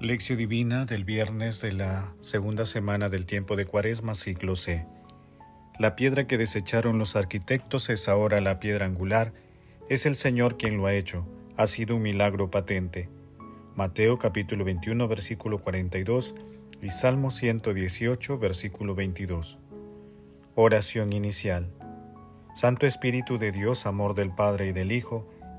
Lección Divina del viernes de la segunda semana del tiempo de Cuaresma, ciclo C. La piedra que desecharon los arquitectos es ahora la piedra angular. Es el Señor quien lo ha hecho. Ha sido un milagro patente. Mateo capítulo 21, versículo 42 y Salmo 118, versículo 22. Oración inicial. Santo Espíritu de Dios, amor del Padre y del Hijo,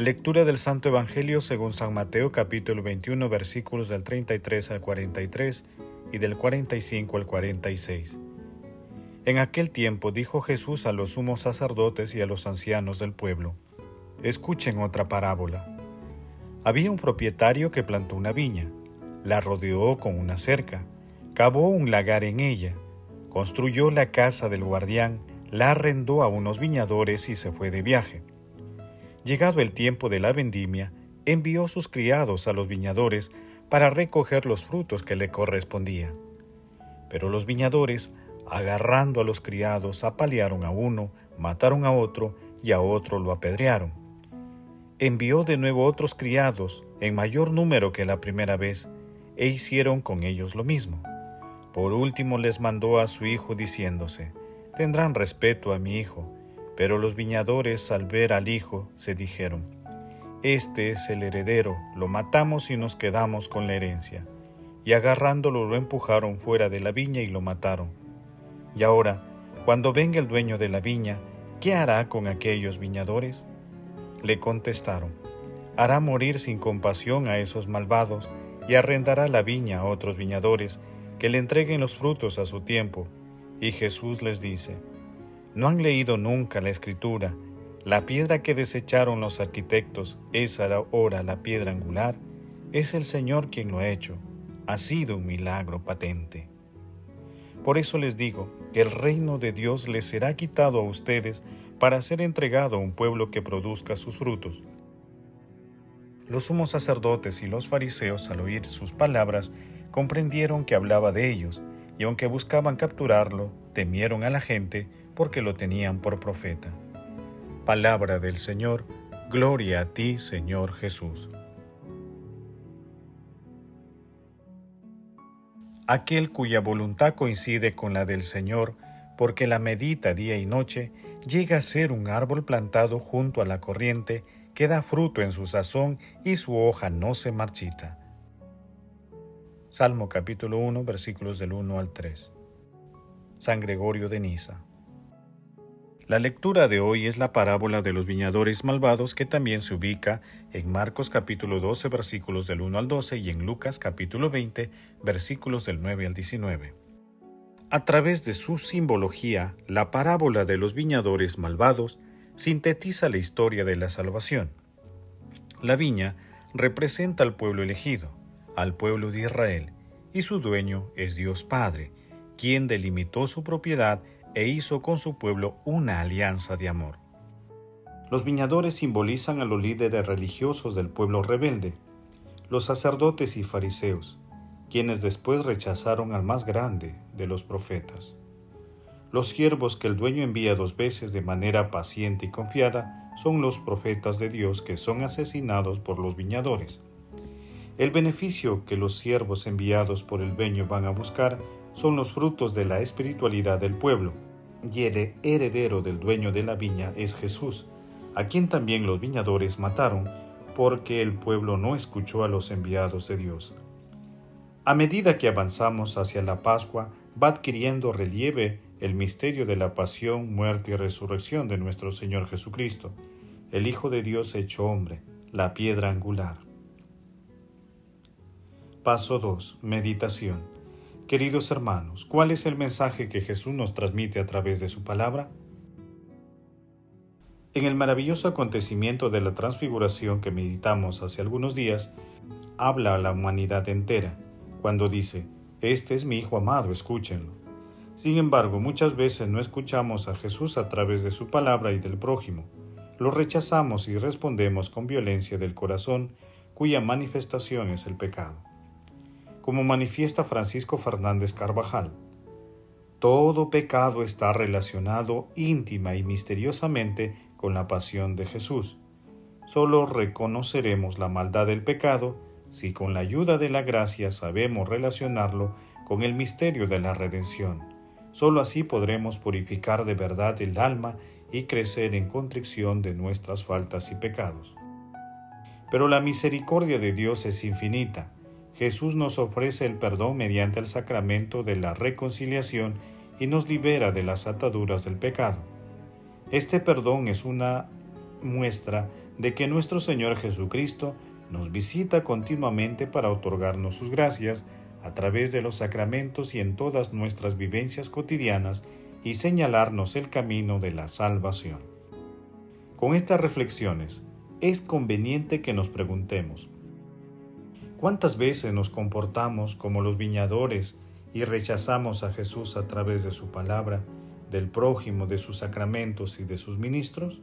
Lectura del Santo Evangelio según San Mateo capítulo 21 versículos del 33 al 43 y del 45 al 46. En aquel tiempo dijo Jesús a los sumos sacerdotes y a los ancianos del pueblo, Escuchen otra parábola. Había un propietario que plantó una viña, la rodeó con una cerca, cavó un lagar en ella, construyó la casa del guardián, la arrendó a unos viñadores y se fue de viaje. Llegado el tiempo de la vendimia, envió sus criados a los viñadores para recoger los frutos que le correspondían. Pero los viñadores, agarrando a los criados, apalearon a uno, mataron a otro y a otro lo apedrearon. Envió de nuevo otros criados, en mayor número que la primera vez, e hicieron con ellos lo mismo. Por último les mandó a su hijo diciéndose, Tendrán respeto a mi hijo, pero los viñadores al ver al hijo se dijeron, Este es el heredero, lo matamos y nos quedamos con la herencia. Y agarrándolo lo empujaron fuera de la viña y lo mataron. Y ahora, cuando venga el dueño de la viña, ¿qué hará con aquellos viñadores? Le contestaron, hará morir sin compasión a esos malvados y arrendará la viña a otros viñadores que le entreguen los frutos a su tiempo. Y Jesús les dice, ¿No han leído nunca la escritura? La piedra que desecharon los arquitectos es ahora la piedra angular. Es el Señor quien lo ha hecho. Ha sido un milagro patente. Por eso les digo que el reino de Dios les será quitado a ustedes para ser entregado a un pueblo que produzca sus frutos. Los sumos sacerdotes y los fariseos al oír sus palabras comprendieron que hablaba de ellos, y aunque buscaban capturarlo, temieron a la gente porque lo tenían por profeta. Palabra del Señor, gloria a ti, Señor Jesús. Aquel cuya voluntad coincide con la del Señor, porque la medita día y noche, llega a ser un árbol plantado junto a la corriente, que da fruto en su sazón y su hoja no se marchita. Salmo capítulo 1 versículos del 1 al 3. San Gregorio de Niza. La lectura de hoy es la parábola de los viñadores malvados que también se ubica en Marcos capítulo 12 versículos del 1 al 12 y en Lucas capítulo 20 versículos del 9 al 19. A través de su simbología, la parábola de los viñadores malvados sintetiza la historia de la salvación. La viña representa al pueblo elegido, al pueblo de Israel, y su dueño es Dios Padre, quien delimitó su propiedad e hizo con su pueblo una alianza de amor. Los viñadores simbolizan a los líderes religiosos del pueblo rebelde, los sacerdotes y fariseos, quienes después rechazaron al más grande de los profetas. Los siervos que el dueño envía dos veces de manera paciente y confiada son los profetas de Dios que son asesinados por los viñadores. El beneficio que los siervos enviados por el dueño van a buscar son los frutos de la espiritualidad del pueblo, y el heredero del dueño de la viña es Jesús, a quien también los viñadores mataron, porque el pueblo no escuchó a los enviados de Dios. A medida que avanzamos hacia la Pascua, va adquiriendo relieve el misterio de la pasión, muerte y resurrección de nuestro Señor Jesucristo, el Hijo de Dios hecho hombre, la piedra angular. Paso 2. Meditación. Queridos hermanos, ¿cuál es el mensaje que Jesús nos transmite a través de su palabra? En el maravilloso acontecimiento de la transfiguración que meditamos hace algunos días, habla a la humanidad entera, cuando dice, Este es mi Hijo amado, escúchenlo. Sin embargo, muchas veces no escuchamos a Jesús a través de su palabra y del prójimo. Lo rechazamos y respondemos con violencia del corazón, cuya manifestación es el pecado. Como manifiesta Francisco Fernández Carvajal, todo pecado está relacionado íntima y misteriosamente con la pasión de Jesús. Solo reconoceremos la maldad del pecado si con la ayuda de la gracia sabemos relacionarlo con el misterio de la redención Solo así podremos purificar de verdad el alma y crecer en contrición de nuestras faltas y pecados. Pero la misericordia de Dios es infinita. Jesús nos ofrece el perdón mediante el sacramento de la reconciliación y nos libera de las ataduras del pecado. Este perdón es una muestra de que nuestro Señor Jesucristo nos visita continuamente para otorgarnos sus gracias, a través de los sacramentos y en todas nuestras vivencias cotidianas y señalarnos el camino de la salvación. Con estas reflexiones, es conveniente que nos preguntemos, ¿cuántas veces nos comportamos como los viñadores y rechazamos a Jesús a través de su palabra, del prójimo, de sus sacramentos y de sus ministros?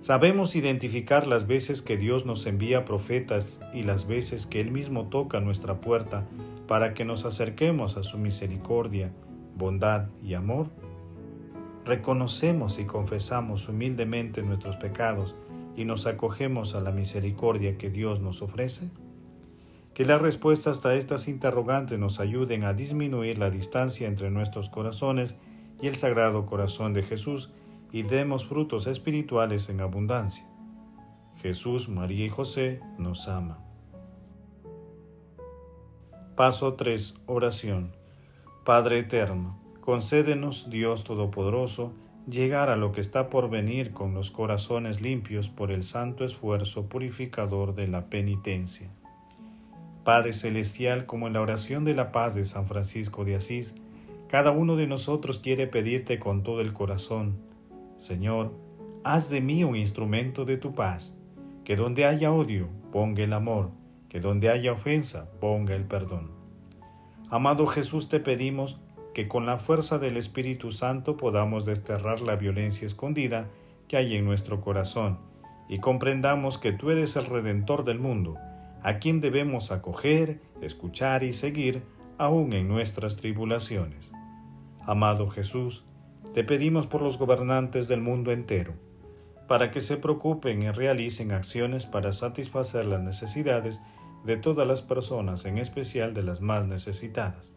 Sabemos identificar las veces que Dios nos envía profetas y las veces que Él mismo toca nuestra puerta para que nos acerquemos a su misericordia, bondad y amor. Reconocemos y confesamos humildemente nuestros pecados y nos acogemos a la misericordia que Dios nos ofrece. Que las respuestas a estas interrogantes nos ayuden a disminuir la distancia entre nuestros corazones y el Sagrado Corazón de Jesús, y demos frutos espirituales en abundancia. Jesús, María y José nos ama. Paso 3. Oración. Padre Eterno, concédenos, Dios Todopoderoso, llegar a lo que está por venir con los corazones limpios por el santo esfuerzo purificador de la penitencia. Padre Celestial, como en la oración de la paz de San Francisco de Asís, cada uno de nosotros quiere pedirte con todo el corazón, Señor, haz de mí un instrumento de tu paz, que donde haya odio, ponga el amor, que donde haya ofensa, ponga el perdón. Amado Jesús, te pedimos que con la fuerza del Espíritu Santo podamos desterrar la violencia escondida que hay en nuestro corazón y comprendamos que tú eres el Redentor del mundo, a quien debemos acoger, escuchar y seguir aún en nuestras tribulaciones. Amado Jesús, te pedimos por los gobernantes del mundo entero, para que se preocupen y realicen acciones para satisfacer las necesidades de todas las personas, en especial de las más necesitadas.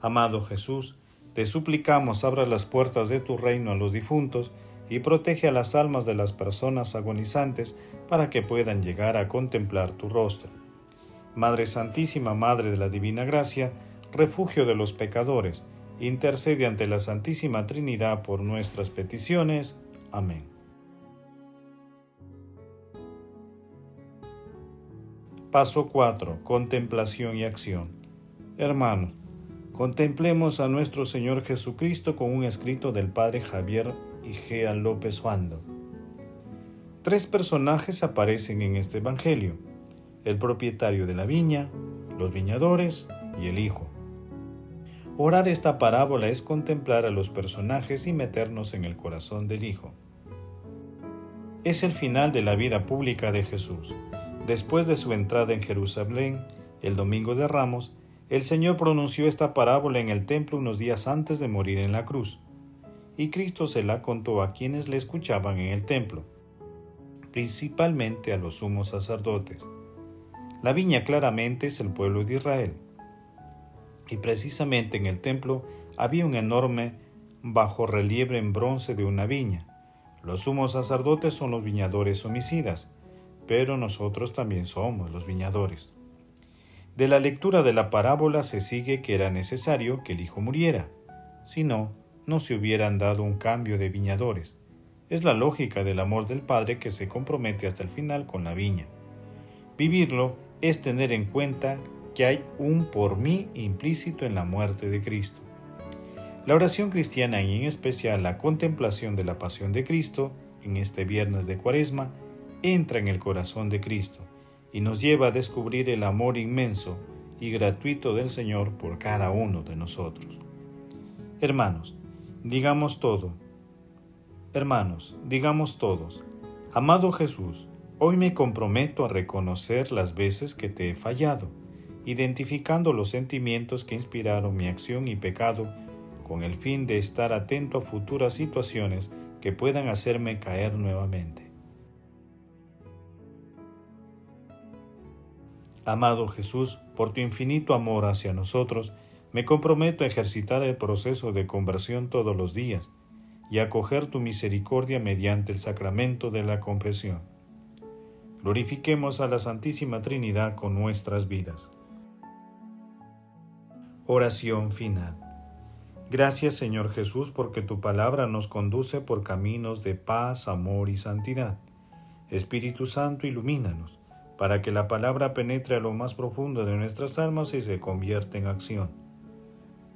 Amado Jesús, te suplicamos abra las puertas de tu reino a los difuntos y protege a las almas de las personas agonizantes para que puedan llegar a contemplar tu rostro. Madre Santísima, Madre de la Divina Gracia, refugio de los pecadores, intercede ante la Santísima Trinidad por nuestras peticiones. Amén. Paso 4. Contemplación y acción. Hermanos, contemplemos a nuestro Señor Jesucristo con un escrito del Padre Javier Igea López Fando. Tres personajes aparecen en este Evangelio, el propietario de la viña, los viñadores y el Hijo. Orar esta parábola es contemplar a los personajes y meternos en el corazón del Hijo. Es el final de la vida pública de Jesús. Después de su entrada en Jerusalén, el domingo de Ramos, el Señor pronunció esta parábola en el templo unos días antes de morir en la cruz, y Cristo se la contó a quienes le escuchaban en el templo, principalmente a los sumos sacerdotes. La viña claramente es el pueblo de Israel y precisamente en el templo había un enorme bajo relieve en bronce de una viña. Los sumos sacerdotes son los viñadores homicidas, pero nosotros también somos los viñadores. De la lectura de la parábola se sigue que era necesario que el hijo muriera, si no, no se hubieran dado un cambio de viñadores. Es la lógica del amor del Padre que se compromete hasta el final con la viña. Vivirlo es tener en cuenta que hay un por mí implícito en la muerte de Cristo. La oración cristiana y en especial la contemplación de la pasión de Cristo en este viernes de Cuaresma entra en el corazón de Cristo y nos lleva a descubrir el amor inmenso y gratuito del Señor por cada uno de nosotros. Hermanos, digamos todo. Hermanos, digamos todos, amado Jesús, hoy me comprometo a reconocer las veces que te he fallado, identificando los sentimientos que inspiraron mi acción y pecado, con el fin de estar atento a futuras situaciones que puedan hacerme caer nuevamente. Amado Jesús, por tu infinito amor hacia nosotros, me comprometo a ejercitar el proceso de conversión todos los días y a acoger tu misericordia mediante el sacramento de la confesión. Glorifiquemos a la Santísima Trinidad con nuestras vidas. Oración final. Gracias Señor Jesús porque tu palabra nos conduce por caminos de paz, amor y santidad. Espíritu Santo, ilumínanos para que la palabra penetre a lo más profundo de nuestras almas y se convierta en acción.